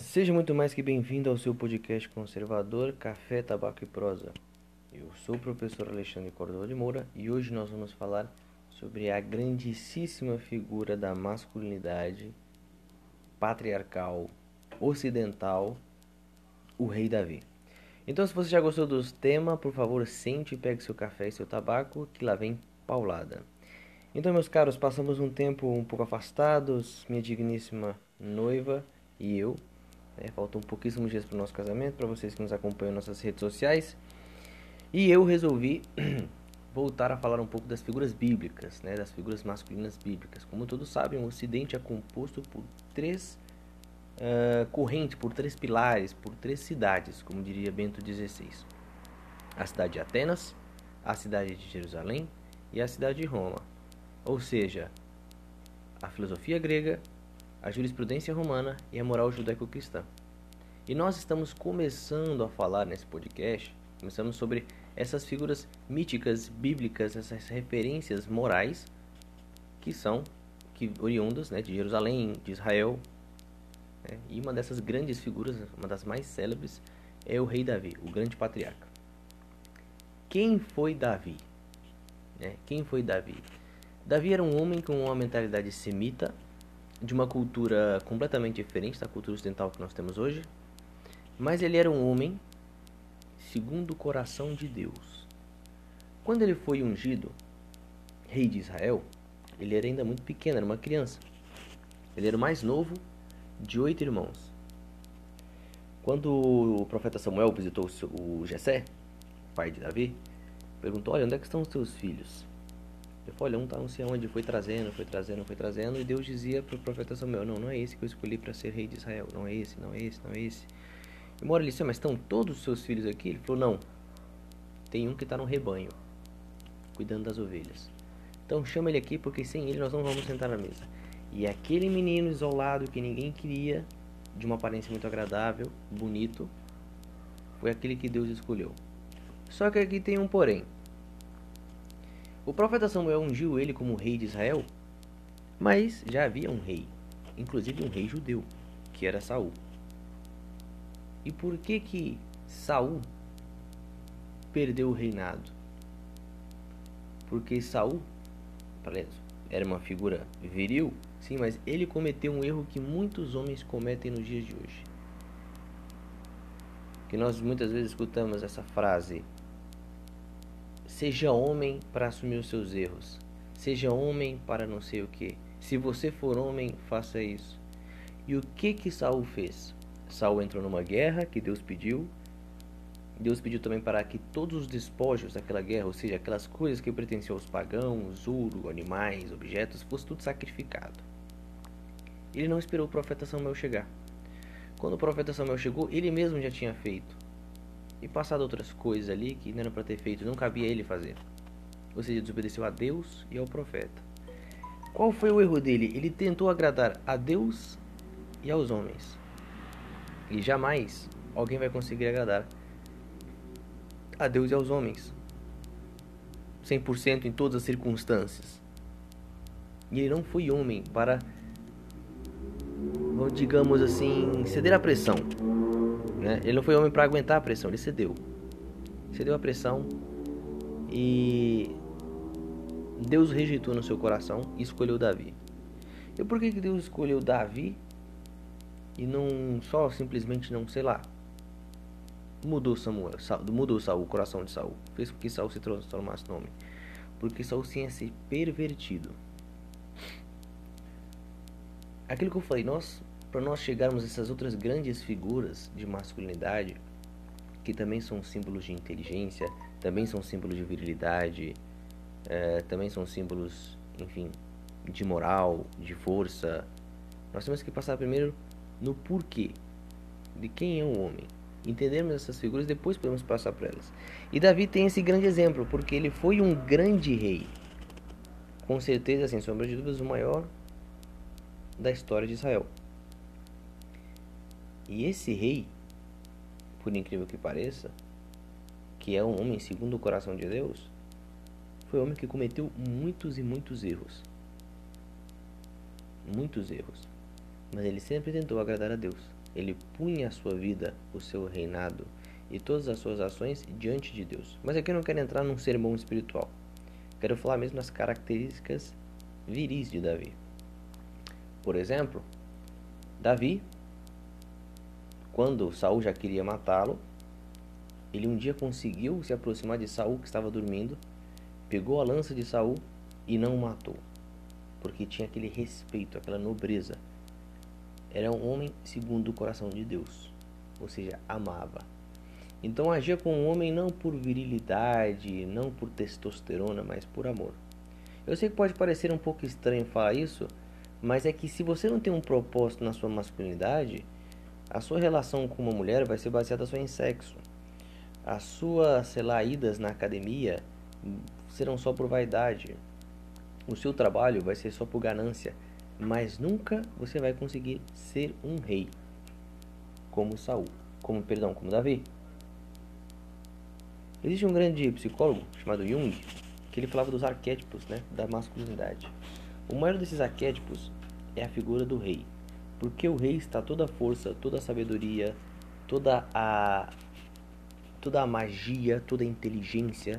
Seja muito mais que bem-vindo ao seu podcast conservador Café, Tabaco e Prosa. Eu sou o professor Alexandre Cordova de Moura e hoje nós vamos falar sobre a grandíssima figura da masculinidade patriarcal ocidental, o rei Davi. Então, se você já gostou dos temas, por favor, sente e pegue seu café e seu tabaco, que lá vem paulada. Então, meus caros, passamos um tempo um pouco afastados, minha digníssima noiva e eu. Né? Faltam pouquíssimos dias para o nosso casamento, para vocês que nos acompanham nas nossas redes sociais. E eu resolvi voltar a falar um pouco das figuras bíblicas, né? das figuras masculinas bíblicas. Como todos sabem, o Ocidente é composto por três uh, correntes, por três pilares, por três cidades, como diria Bento XVI. A cidade de Atenas, a cidade de Jerusalém e a cidade de Roma. Ou seja, a filosofia grega, a jurisprudência romana e a moral judaico-cristã. E nós estamos começando a falar nesse podcast, começamos sobre essas figuras míticas, bíblicas, essas referências morais que são que oriundas né, de Jerusalém, de Israel. Né? E uma dessas grandes figuras, uma das mais célebres, é o rei Davi, o grande patriarca. Quem foi Davi? Né? Quem foi Davi? Davi era um homem com uma mentalidade semita, de uma cultura completamente diferente da cultura ocidental que nós temos hoje, mas ele era um homem segundo o coração de Deus. Quando ele foi ungido rei de Israel, ele era ainda muito pequeno, era uma criança. Ele era o mais novo de oito irmãos. Quando o profeta Samuel visitou o Jessé, pai de Davi, perguntou: Olha, onde é que estão os teus filhos? Ele falou: Olha, um está não sei onde, foi trazendo, foi trazendo, foi trazendo. E Deus dizia para o profeta Samuel: Não, não é esse que eu escolhi para ser rei de Israel. Não é esse, não é esse, não é esse. E Mora ele disse, mas estão todos os seus filhos aqui? Ele falou, não. Tem um que está no rebanho, cuidando das ovelhas. Então chama ele aqui, porque sem ele nós não vamos sentar na mesa. E aquele menino isolado que ninguém queria, de uma aparência muito agradável, bonito, foi aquele que Deus escolheu. Só que aqui tem um porém. O profeta Samuel ungiu ele como rei de Israel, mas já havia um rei, inclusive um rei judeu, que era Saul. E por que que Saul perdeu o reinado? Porque Saul era uma figura viril, sim, mas ele cometeu um erro que muitos homens cometem nos dias de hoje. Que nós muitas vezes escutamos essa frase: Seja homem para assumir os seus erros. Seja homem para não sei o que. Se você for homem, faça isso. E o que que Saul fez? Saul entrou numa guerra que Deus pediu. Deus pediu também para que todos os despojos daquela guerra, ou seja, aquelas coisas que pertenciam aos pagãos, ouro, animais, objetos, fosse tudo sacrificado. Ele não esperou o profeta Samuel chegar. Quando o profeta Samuel chegou, ele mesmo já tinha feito. E passado outras coisas ali que não eram para ter feito, não cabia ele fazer. Ou seja, desobedeceu a Deus e ao profeta. Qual foi o erro dele? Ele tentou agradar a Deus e aos homens. E jamais alguém vai conseguir agradar a Deus e aos homens 100% em todas as circunstâncias. E ele não foi homem para, digamos assim, ceder à pressão. Né? Ele não foi homem para aguentar a pressão, ele cedeu. Cedeu a pressão e Deus rejeitou no seu coração e escolheu Davi. E por que Deus escolheu Davi e não só simplesmente não, sei lá, mudou Samuel, mudou Saul, o coração de Saul, fez com que Saul se transformasse no homem, porque Saul tinha se pervertido. Aquilo que eu falei, nós para nós chegarmos a essas outras grandes figuras de masculinidade, que também são símbolos de inteligência, também são símbolos de virilidade, é, também são símbolos, enfim, de moral, de força. Nós temos que passar primeiro no porquê de quem é o homem. Entendermos essas figuras, depois podemos passar para elas. E Davi tem esse grande exemplo, porque ele foi um grande rei. Com certeza, sem sombra de dúvidas, o maior da história de Israel. E esse rei, por incrível que pareça, que é um homem segundo o coração de Deus, foi um homem que cometeu muitos e muitos erros. Muitos erros mas ele sempre tentou agradar a Deus. ele punha a sua vida, o seu reinado e todas as suas ações diante de Deus. Mas aqui eu não quero entrar num sermão espiritual. Quero falar mesmo das características viris de Davi. Por exemplo, Davi, quando Saul já queria matá-lo, ele um dia conseguiu se aproximar de Saul que estava dormindo, pegou a lança de Saul e não o matou, porque tinha aquele respeito, aquela nobreza. Era um homem segundo o coração de Deus, ou seja, amava. Então agia com um homem não por virilidade, não por testosterona, mas por amor. Eu sei que pode parecer um pouco estranho falar isso, mas é que se você não tem um propósito na sua masculinidade, a sua relação com uma mulher vai ser baseada só em sexo. As suas, sei lá, idas na academia serão só por vaidade. O seu trabalho vai ser só por ganância, mas nunca você vai conseguir ser um rei como Saul, como perdão, como Davi. Existe um grande psicólogo chamado Jung que ele falava dos arquétipos, né, da masculinidade. O maior desses arquétipos é a figura do rei, porque o rei está toda a força, toda a sabedoria, toda a toda a magia, toda a inteligência.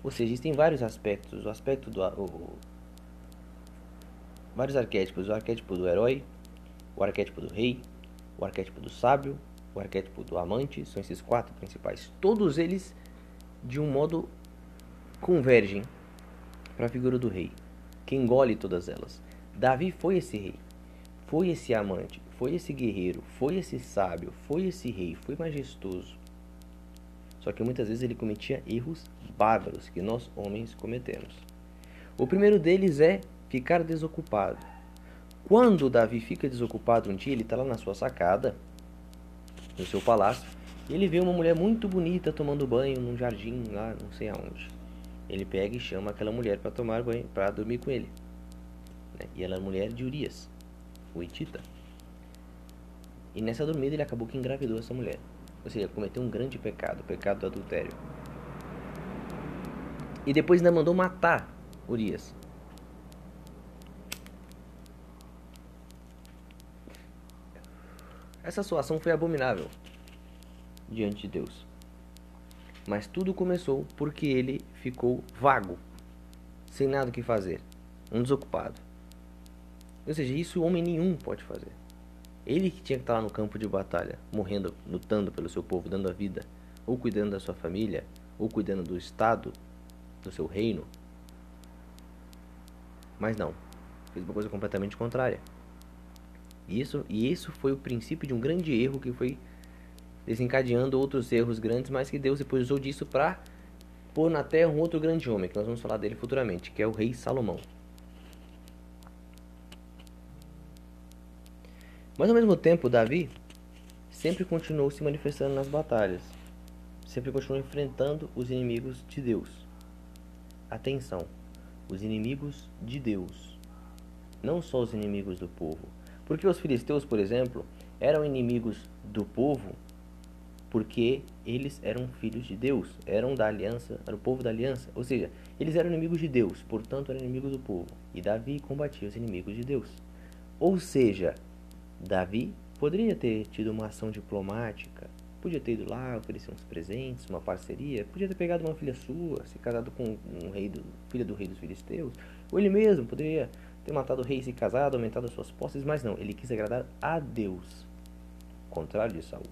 Ou seja, existem vários aspectos, o aspecto do o, vários arquétipos, o arquétipo do herói, o arquétipo do rei, o arquétipo do sábio, o arquétipo do amante, são esses quatro principais. Todos eles, de um modo, convergem para a figura do rei, que engole todas elas. Davi foi esse rei, foi esse amante, foi esse guerreiro, foi esse sábio, foi esse rei, foi majestoso. Só que muitas vezes ele cometia erros bárbaros que nós homens cometemos. O primeiro deles é ficar desocupado. Quando Davi fica desocupado um dia, ele está lá na sua sacada, no seu palácio, e ele vê uma mulher muito bonita tomando banho num jardim lá, não sei aonde. Ele pega e chama aquela mulher para tomar banho, para dormir com ele. Né? E ela é mulher de Urias, o Itita. E nessa dormida ele acabou que engravidou essa mulher. Ou seja, cometeu um grande pecado, o pecado do adultério. E depois ainda mandou matar Urias. Essa sua ação foi abominável diante de Deus. Mas tudo começou porque ele ficou vago, sem nada o que fazer, um desocupado. Ou seja, isso homem nenhum pode fazer. Ele que tinha que estar lá no campo de batalha, morrendo, lutando pelo seu povo, dando a vida, ou cuidando da sua família, ou cuidando do Estado, do seu reino. Mas não, fez uma coisa completamente contrária. Isso, e isso foi o princípio de um grande erro que foi desencadeando outros erros grandes, mas que Deus depois usou disso para pôr na terra um outro grande homem, que nós vamos falar dele futuramente, que é o rei Salomão. Mas ao mesmo tempo, Davi sempre continuou se manifestando nas batalhas, sempre continuou enfrentando os inimigos de Deus. Atenção, os inimigos de Deus, não só os inimigos do povo. Porque os filisteus, por exemplo, eram inimigos do povo porque eles eram filhos de Deus, eram da aliança, era o povo da aliança, ou seja, eles eram inimigos de Deus, portanto eram inimigos do povo. E Davi combatia os inimigos de Deus. Ou seja, Davi poderia ter tido uma ação diplomática, podia ter ido lá, oferecer uns presentes, uma parceria, podia ter pegado uma filha sua, se casado com um rei do, filha do rei dos filisteus, ou ele mesmo poderia ter matado o rei e se casado, aumentado as suas posses, mas não, ele quis agradar a Deus, contrário de Saul.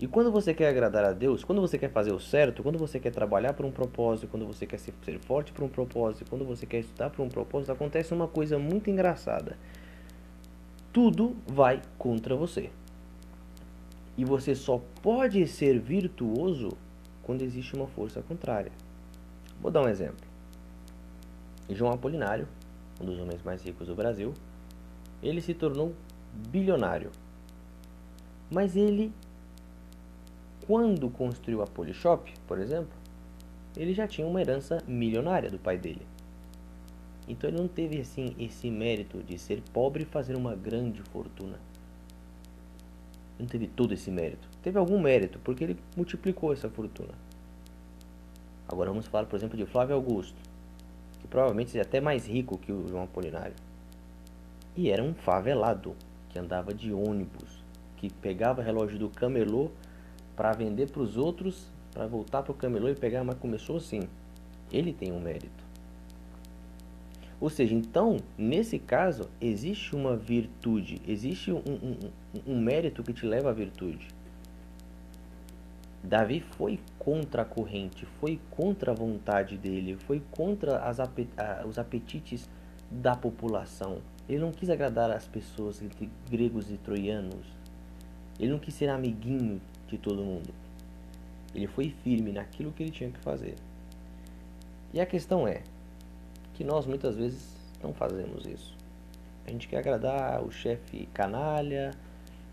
E quando você quer agradar a Deus, quando você quer fazer o certo, quando você quer trabalhar por um propósito, quando você quer ser forte por um propósito, quando você quer estudar por um propósito, acontece uma coisa muito engraçada. Tudo vai contra você. E você só pode ser virtuoso quando existe uma força contrária. Vou dar um exemplo. João Apolinário, um dos homens mais ricos do Brasil, ele se tornou bilionário. Mas ele, quando construiu a Polishop, por exemplo, ele já tinha uma herança milionária do pai dele. Então ele não teve assim esse mérito de ser pobre e fazer uma grande fortuna. Não teve todo esse mérito. Teve algum mérito porque ele multiplicou essa fortuna. Agora vamos falar, por exemplo, de Flávio Augusto que provavelmente seja até mais rico que o João Apolinário. E era um favelado. que andava de ônibus, que pegava relógio do camelô para vender para os outros, para voltar para o camelô e pegar, mas começou assim. Ele tem um mérito. Ou seja, então, nesse caso, existe uma virtude, existe um, um, um, mérito que te leva à virtude. Davi foi contra a corrente, foi contra a vontade dele, foi contra as, os apetites da população. Ele não quis agradar as pessoas entre gregos e troianos. Ele não quis ser amiguinho de todo mundo. Ele foi firme naquilo que ele tinha que fazer. E a questão é, que nós muitas vezes não fazemos isso. A gente quer agradar o chefe canalha,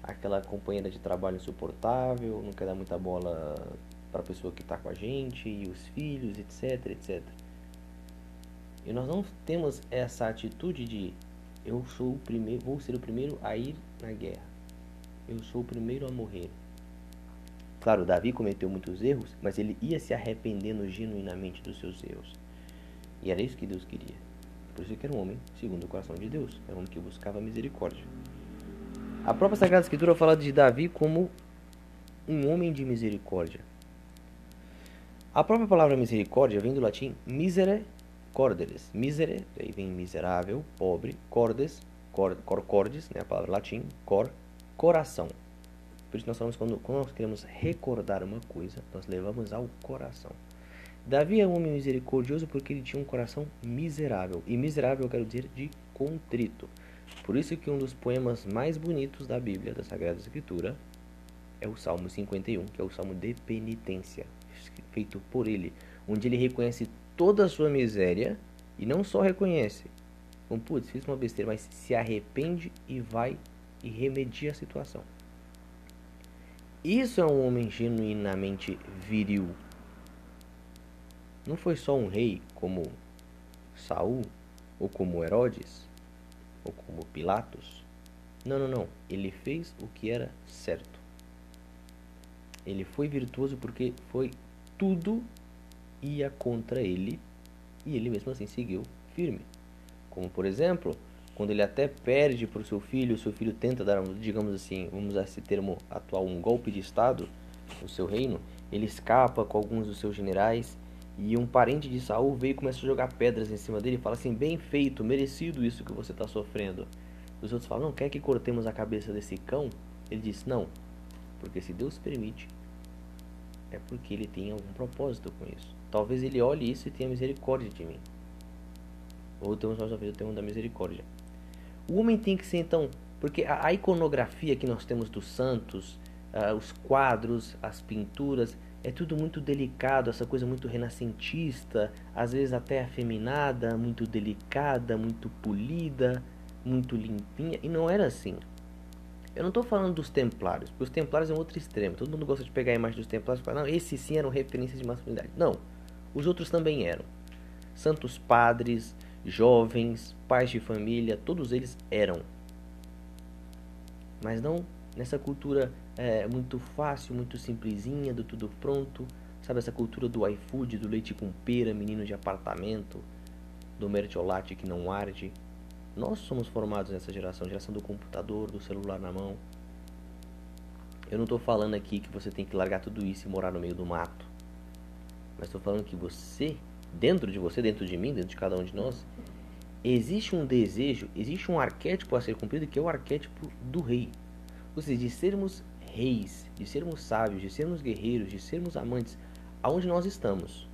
aquela companheira de trabalho insuportável, não quer dar muita bola para a pessoa que está com a gente, e os filhos, etc, etc. E nós não temos essa atitude de eu sou o primeiro, vou ser o primeiro a ir na guerra. Eu sou o primeiro a morrer. Claro, Davi cometeu muitos erros, mas ele ia se arrependendo genuinamente dos seus erros. E era isso que Deus queria. Por isso que era um homem segundo o coração de Deus. Era um homem que buscava misericórdia. A própria Sagrada Escritura fala de Davi como um homem de misericórdia. A própria palavra misericórdia vem do latim misere corderes. Misere, aí vem miserável, pobre, cordes, cor, cor cordes, né, a palavra latim, cor, coração. Por isso nós falamos quando, quando nós queremos recordar uma coisa, nós levamos ao coração. Davi é um homem misericordioso porque ele tinha um coração miserável. E miserável eu quero dizer de contrito. Por isso que um dos poemas mais bonitos da Bíblia, da Sagrada Escritura, é o Salmo 51, que é o Salmo de penitência, feito por ele, onde ele reconhece toda a sua miséria e não só reconhece, como putz, fiz uma besteira, mas se arrepende e vai e remedia a situação. Isso é um homem genuinamente viril, não foi só um rei como Saul, ou como Herodes, ou como Pilatos. Não, não, não. Ele fez o que era certo. Ele foi virtuoso porque foi tudo ia contra ele e ele mesmo assim seguiu firme. Como por exemplo, quando ele até perde para o seu filho, o seu filho tenta dar, digamos assim, vamos usar esse termo atual, um golpe de estado no seu reino, ele escapa com alguns dos seus generais e um parente de Saul veio e começa a jogar pedras em cima dele e fala assim: bem feito, merecido isso que você está sofrendo. Os outros falam: não, quer que cortemos a cabeça desse cão? Ele diz: não, porque se Deus permite, é porque ele tem algum propósito com isso. Talvez ele olhe isso e tenha misericórdia de mim. Ou temos mais uma vez o termo da misericórdia. O homem tem que ser então, porque a, a iconografia que nós temos dos santos, uh, os quadros, as pinturas, é tudo muito delicado, essa coisa muito renascentista, às vezes até afeminada, muito delicada, muito polida, muito limpinha, e não era assim. Eu não estou falando dos templários, porque os templários é um outro extremo. Todo mundo gosta de pegar a imagem dos templários e falar, não, esses sim eram referências de masculinidade. Não, os outros também eram. Santos padres, jovens, pais de família, todos eles eram. Mas não nessa cultura é, muito fácil, muito simplesinha, do tudo pronto. Sabe essa cultura do iFood, do leite com pera, menino de apartamento, do mertiolate que não arde. Nós somos formados nessa geração, geração do computador, do celular na mão. Eu não estou falando aqui que você tem que largar tudo isso e morar no meio do mato. Mas estou falando que você, dentro de você, dentro de mim, dentro de cada um de nós, existe um desejo, existe um arquétipo a ser cumprido que é o arquétipo do rei. Ou seja, de sermos reis, de sermos sábios, de sermos guerreiros, de sermos amantes, aonde nós estamos.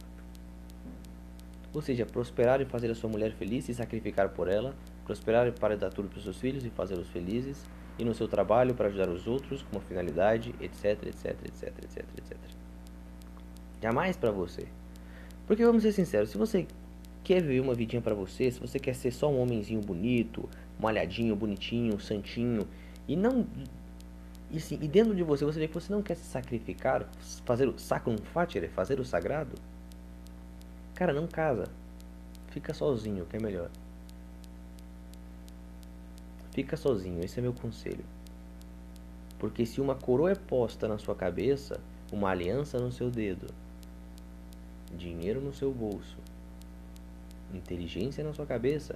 Ou seja, prosperar e fazer a sua mulher feliz e sacrificar por ela, prosperar para dar tudo para os seus filhos e fazê-los felizes, e no seu trabalho para ajudar os outros com uma finalidade, etc, etc, etc, etc, etc. Jamais para você. Porque vamos ser sinceros, se você quer ver uma vidinha para você, se você quer ser só um homenzinho bonito, malhadinho, bonitinho, santinho, e não e, sim, e dentro de você, você vê que você não quer se sacrificar, fazer o sacrum fatere, fazer o sagrado. Cara, não casa. Fica sozinho, que é melhor. Fica sozinho, esse é meu conselho. Porque se uma coroa é posta na sua cabeça, uma aliança no seu dedo, dinheiro no seu bolso, inteligência na sua cabeça,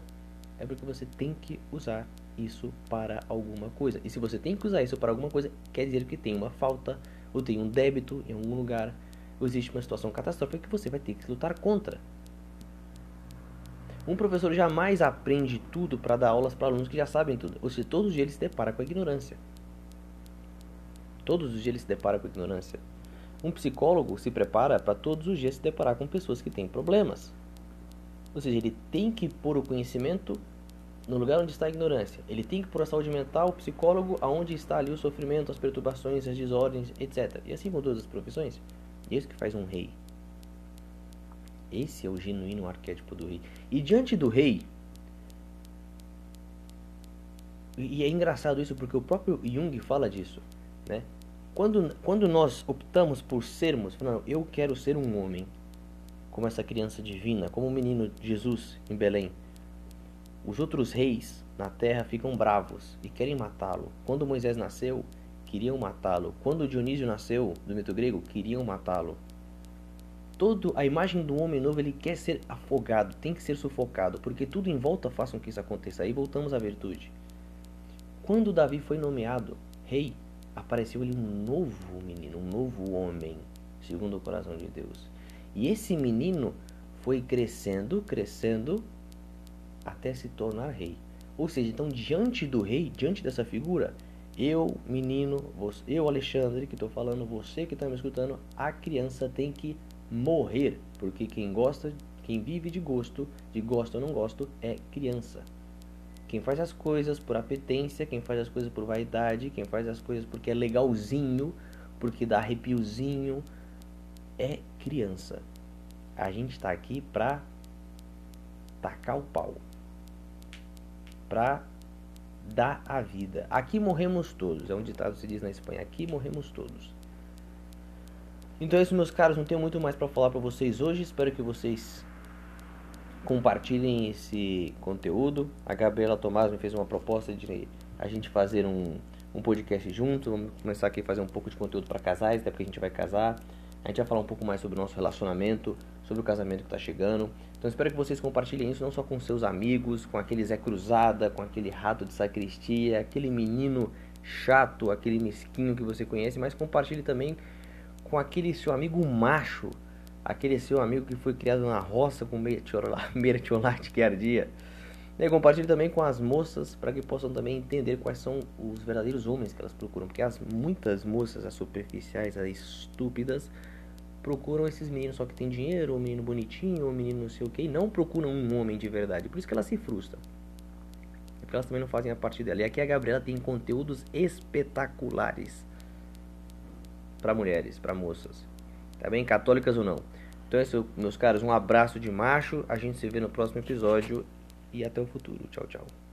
é porque você tem que usar isso para alguma coisa. E se você tem que usar isso para alguma coisa, quer dizer que tem uma falta ou tem um débito em algum lugar, ou existe uma situação catastrófica que você vai ter que lutar contra. Um professor jamais aprende tudo para dar aulas para alunos que já sabem tudo. Ou seja, todos os dias ele se depara com a ignorância. Todos os dias ele se depara com a ignorância. Um psicólogo se prepara para todos os dias se deparar com pessoas que têm problemas. Ou seja, ele tem que pôr o conhecimento no lugar onde está a ignorância. Ele tem que a saúde mental, o psicólogo, aonde está ali o sofrimento, as perturbações, as desordens, etc. E assim com todas as profissões. E isso que faz um rei. Esse é o genuíno arquétipo do rei. E diante do rei, e é engraçado isso porque o próprio Jung fala disso, né? Quando, quando nós optamos por sermos, não, eu quero ser um homem, como essa criança divina, como o menino Jesus em Belém. Os outros reis na terra ficam bravos e querem matá-lo. Quando Moisés nasceu, queriam matá-lo. Quando Dionísio nasceu, do mito grego, queriam matá-lo. Todo a imagem do homem novo, ele quer ser afogado, tem que ser sufocado, porque tudo em volta faz com que isso aconteça. Aí voltamos à virtude. Quando Davi foi nomeado rei, apareceu ele um novo menino, um novo homem, segundo o coração de Deus. E esse menino foi crescendo, crescendo, até se tornar rei. Ou seja, então diante do rei, diante dessa figura, eu, menino, você, eu, Alexandre, que estou falando, você que está me escutando, a criança tem que morrer, porque quem gosta, quem vive de gosto, de gosto ou não gosto, é criança. Quem faz as coisas por apetência, quem faz as coisas por vaidade, quem faz as coisas porque é legalzinho, porque dá arrepiozinho, é criança. A gente está aqui para tacar o pau, para dar a vida. Aqui morremos todos, é um ditado que se diz na Espanha. Aqui morremos todos. Então é isso, meus caros. Não tenho muito mais para falar para vocês hoje. Espero que vocês compartilhem esse conteúdo. A Gabriela Tomás me fez uma proposta de a gente fazer um, um podcast junto. Vamos começar aqui a fazer um pouco de conteúdo para casais, até porque a gente vai casar. A gente vai falar um pouco mais sobre o nosso relacionamento, sobre o casamento que está chegando. Então espero que vocês compartilhem isso não só com seus amigos, com aquele Zé Cruzada, com aquele rato de sacristia, aquele menino chato, aquele mesquinho que você conhece, mas compartilhe também com aquele seu amigo macho, aquele seu amigo que foi criado na roça com mertiolate que ardia. E compartilhe também com as moças para que possam também entender quais são os verdadeiros homens que elas procuram. Porque as muitas moças, as superficiais, as estúpidas, procuram esses meninos só que tem dinheiro, um menino bonitinho, um menino não sei o que, e não procuram um homem de verdade. Por isso que elas se frustram. Porque elas também não fazem a parte dela. E aqui a Gabriela tem conteúdos espetaculares para mulheres, para moças. Tá bem? Católicas ou não. Então é isso, meus caros. Um abraço de macho. A gente se vê no próximo episódio. E até o futuro. Tchau, tchau.